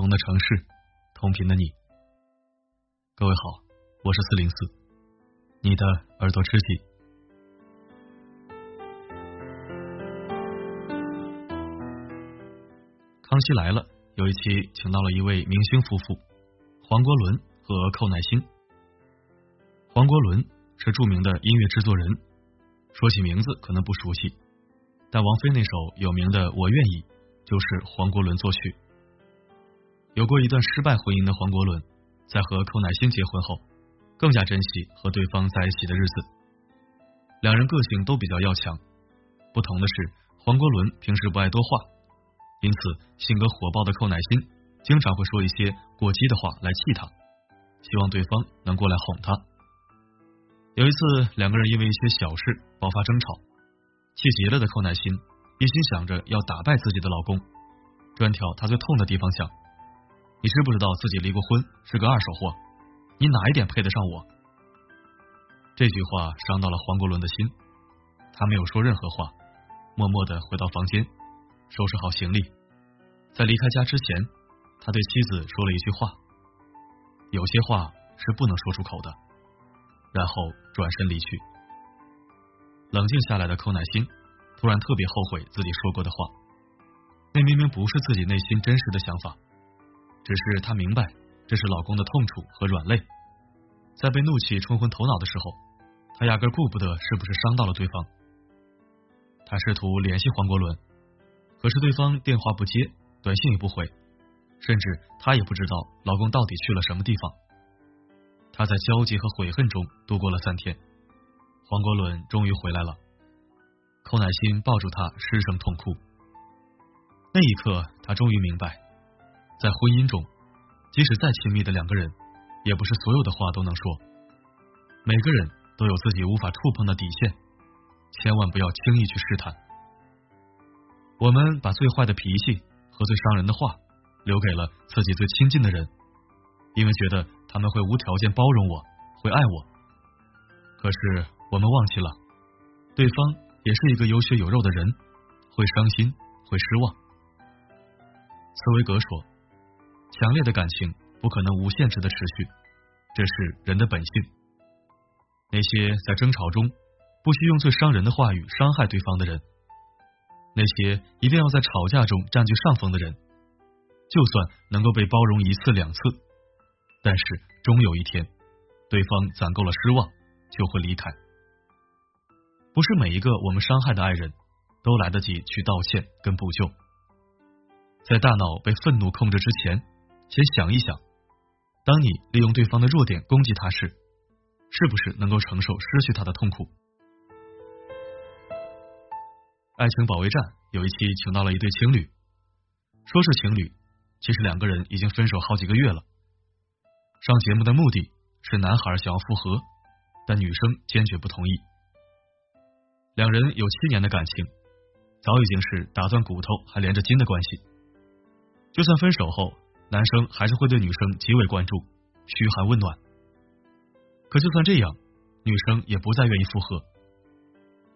同的城市，同频的你。各位好，我是四零四，你的耳朵知己。康熙来了，有一期请到了一位明星夫妇，黄国伦和寇乃馨。黄国伦是著名的音乐制作人，说起名字可能不熟悉，但王菲那首有名的《我愿意》就是黄国伦作曲。有过一段失败婚姻的黄国伦，在和寇乃馨结婚后，更加珍惜和对方在一起的日子。两人个性都比较要强，不同的是，黄国伦平时不爱多话，因此性格火爆的寇乃馨经常会说一些过激的话来气他，希望对方能过来哄他。有一次，两个人因为一些小事爆发争吵，气急了的寇乃馨一心想着要打败自己的老公，专挑他最痛的地方想。你知不知道自己离过婚，是个二手货？你哪一点配得上我？这句话伤到了黄国伦的心，他没有说任何话，默默的回到房间，收拾好行李。在离开家之前，他对妻子说了一句话：有些话是不能说出口的。然后转身离去。冷静下来的寇乃馨突然特别后悔自己说过的话，那明明不是自己内心真实的想法。只是她明白，这是老公的痛楚和软肋。在被怒气冲昏头脑的时候，她压根顾不得是不是伤到了对方。她试图联系黄国伦，可是对方电话不接，短信也不回，甚至她也不知道老公到底去了什么地方。她在焦急和悔恨中度过了三天。黄国伦终于回来了，寇乃馨抱住他失声痛哭。那一刻，她终于明白。在婚姻中，即使再亲密的两个人，也不是所有的话都能说。每个人都有自己无法触碰的底线，千万不要轻易去试探。我们把最坏的脾气和最伤人的话留给了自己最亲近的人，因为觉得他们会无条件包容我，会爱我。可是我们忘记了，对方也是一个有血有肉的人，会伤心，会失望。茨威格说。强烈的感情不可能无限制的持续，这是人的本性。那些在争吵中不惜用最伤人的话语伤害对方的人，那些一定要在吵架中占据上风的人，就算能够被包容一次两次，但是终有一天，对方攒够了失望，就会离开。不是每一个我们伤害的爱人，都来得及去道歉跟补救。在大脑被愤怒控制之前。先想一想，当你利用对方的弱点攻击他时，是不是能够承受失去他的痛苦？爱情保卫战有一期请到了一对情侣，说是情侣，其实两个人已经分手好几个月了。上节目的目的是男孩想要复合，但女生坚决不同意。两人有七年的感情，早已经是打断骨头还连着筋的关系，就算分手后。男生还是会对女生极为关注，嘘寒问暖。可就算这样，女生也不再愿意复合。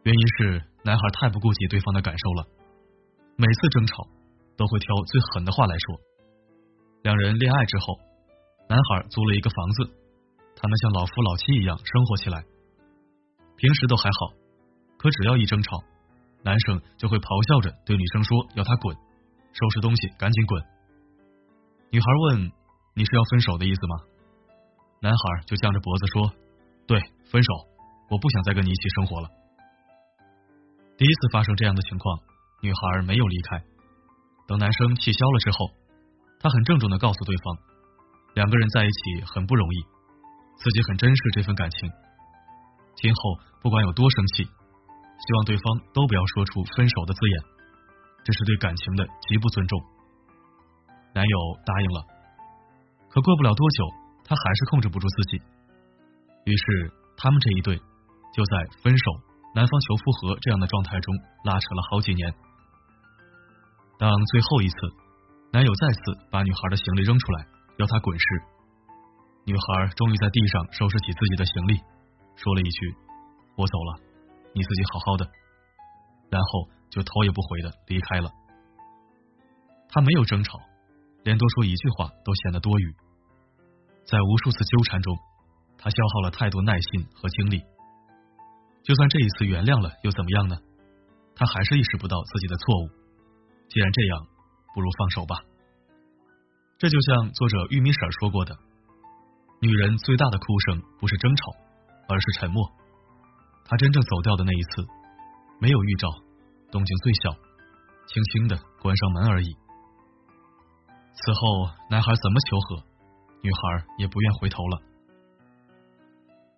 原因是男孩太不顾及对方的感受了，每次争吵都会挑最狠的话来说。两人恋爱之后，男孩租了一个房子，他们像老夫老妻一样生活起来。平时都还好，可只要一争吵，男生就会咆哮着对女生说要她滚，收拾东西赶紧滚。女孩问：“你是要分手的意思吗？”男孩就犟着脖子说：“对，分手，我不想再跟你一起生活了。”第一次发生这样的情况，女孩没有离开。等男生气消了之后，她很郑重的告诉对方：“两个人在一起很不容易，自己很珍视这份感情。今后不管有多生气，希望对方都不要说出分手的字眼，这是对感情的极不尊重。”男友答应了，可过不了多久，他还是控制不住自己。于是，他们这一对就在分手、男方求复合这样的状态中拉扯了好几年。当最后一次，男友再次把女孩的行李扔出来，要她滚时，女孩终于在地上收拾起自己的行李，说了一句：“我走了，你自己好好的。”然后就头也不回的离开了。他没有争吵。连多说一句话都显得多余。在无数次纠缠中，他消耗了太多耐心和精力。就算这一次原谅了，又怎么样呢？他还是意识不到自己的错误。既然这样，不如放手吧。这就像作者玉米婶说过的：“女人最大的哭声不是争吵，而是沉默。”她真正走掉的那一次，没有预兆，动静最小，轻轻的关上门而已。此后，男孩怎么求和，女孩也不愿回头了。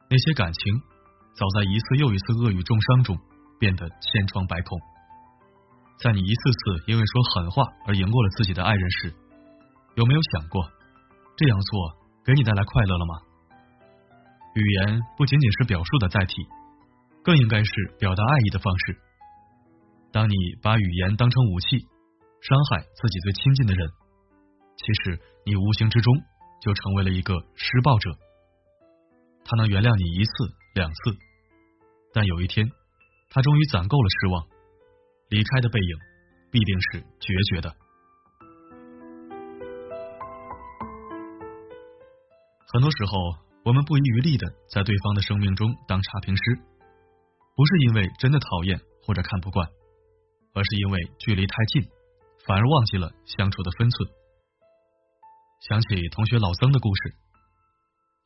那些感情，早在一次又一次恶语重伤中变得千疮百孔。在你一次次因为说狠话而赢过了自己的爱人时，有没有想过，这样做给你带来快乐了吗？语言不仅仅是表述的载体，更应该是表达爱意的方式。当你把语言当成武器，伤害自己最亲近的人，其实你无形之中就成为了一个施暴者。他能原谅你一次两次，但有一天，他终于攒够了失望。离开的背影必定是决绝的。很多时候，我们不遗余力的在对方的生命中当差评师，不是因为真的讨厌或者看不惯，而是因为距离太近，反而忘记了相处的分寸。想起同学老曾的故事，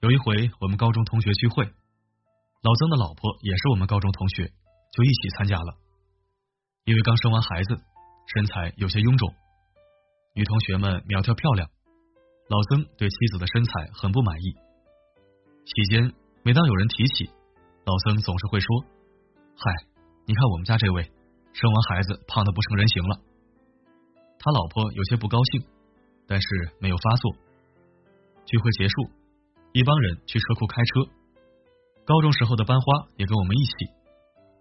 有一回我们高中同学聚会，老曾的老婆也是我们高中同学，就一起参加了。因为刚生完孩子，身材有些臃肿，女同学们苗条漂亮，老曾对妻子的身材很不满意。期间，每当有人提起，老曾总是会说：“嗨，你看我们家这位，生完孩子胖的不成人形了。”他老婆有些不高兴，但是没有发作。聚会结束，一帮人去车库开车，高中时候的班花也跟我们一起，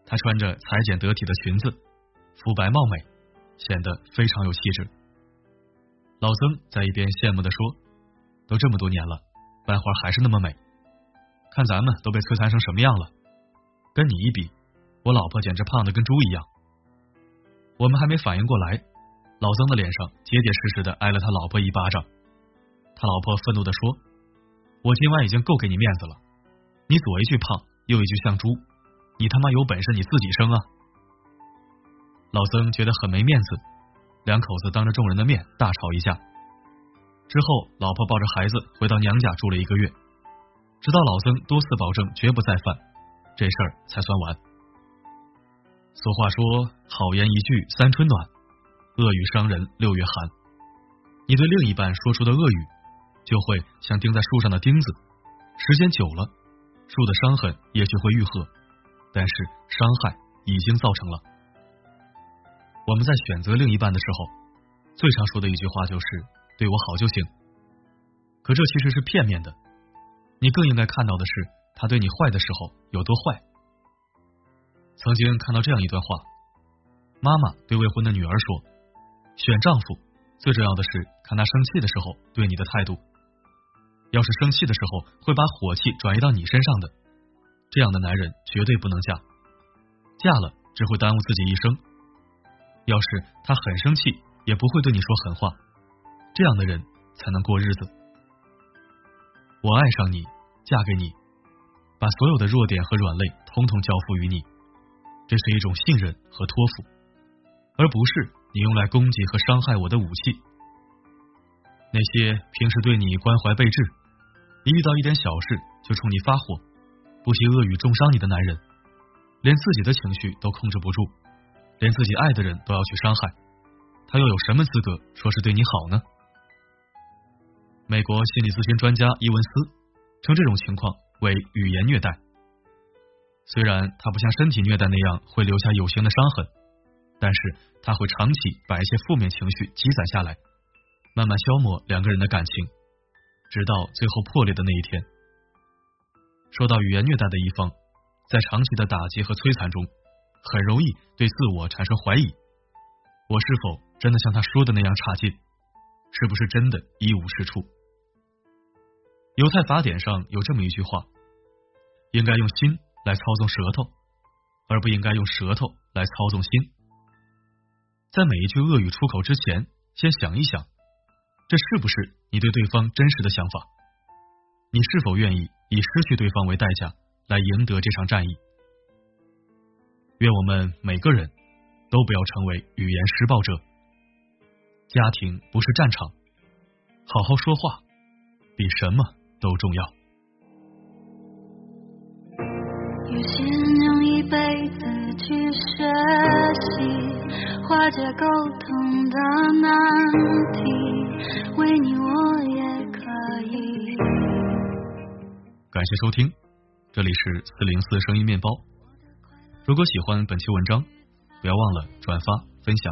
她穿着裁剪得体的裙子。肤白貌美，显得非常有气质。老曾在一边羡慕的说：“都这么多年了，班花还是那么美。看咱们都被摧残成什么样了，跟你一比，我老婆简直胖的跟猪一样。”我们还没反应过来，老曾的脸上结结实实的挨了他老婆一巴掌。他老婆愤怒的说：“我今晚已经够给你面子了，你左一句胖，右一句像猪，你他妈有本事你自己生啊！”老曾觉得很没面子，两口子当着众人的面大吵一架。之后，老婆抱着孩子回到娘家住了一个月，直到老曾多次保证绝不再犯，这事儿才算完。俗话说：“好言一句三春暖，恶语伤人六月寒。”你对另一半说出的恶语，就会像钉在树上的钉子，时间久了，树的伤痕也许会愈合，但是伤害已经造成了。我们在选择另一半的时候，最常说的一句话就是“对我好就行”。可这其实是片面的，你更应该看到的是他对你坏的时候有多坏。曾经看到这样一段话：妈妈对未婚的女儿说，选丈夫最重要的是看他生气的时候对你的态度。要是生气的时候会把火气转移到你身上的，这样的男人绝对不能嫁，嫁了只会耽误自己一生。要是他很生气，也不会对你说狠话，这样的人才能过日子。我爱上你，嫁给你，把所有的弱点和软肋通通交付于你，这是一种信任和托付，而不是你用来攻击和伤害我的武器。那些平时对你关怀备至，一遇到一点小事就冲你发火，不惜恶语重伤你的男人，连自己的情绪都控制不住。连自己爱的人都要去伤害，他又有什么资格说是对你好呢？美国心理咨询专家伊文斯称这种情况为语言虐待。虽然他不像身体虐待那样会留下有形的伤痕，但是他会长期把一些负面情绪积攒下来，慢慢消磨两个人的感情，直到最后破裂的那一天。受到语言虐待的一方，在长期的打击和摧残中。很容易对自我产生怀疑，我是否真的像他说的那样差劲？是不是真的一无是处？犹太法典上有这么一句话：应该用心来操纵舌头，而不应该用舌头来操纵心。在每一句恶语出口之前，先想一想，这是不是你对对方真实的想法？你是否愿意以失去对方为代价来赢得这场战役？愿我们每个人都不要成为语言施暴者。家庭不是战场，好好说话比什么都重要。有些人用一辈子去学习化解沟通的难题，为你我也可以。感谢收听，这里是四零四声音面包。如果喜欢本期文章，不要忘了转发分享。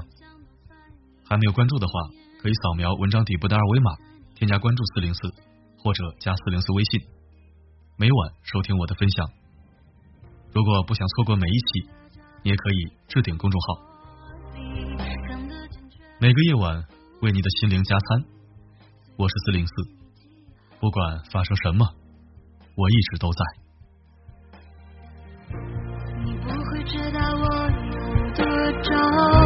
还没有关注的话，可以扫描文章底部的二维码，添加关注四零四，或者加四零四微信，每晚收听我的分享。如果不想错过每一期，你也可以置顶公众号。每个夜晚为你的心灵加餐。我是四零四不管发生什么我一直都在。你不会知道我有多重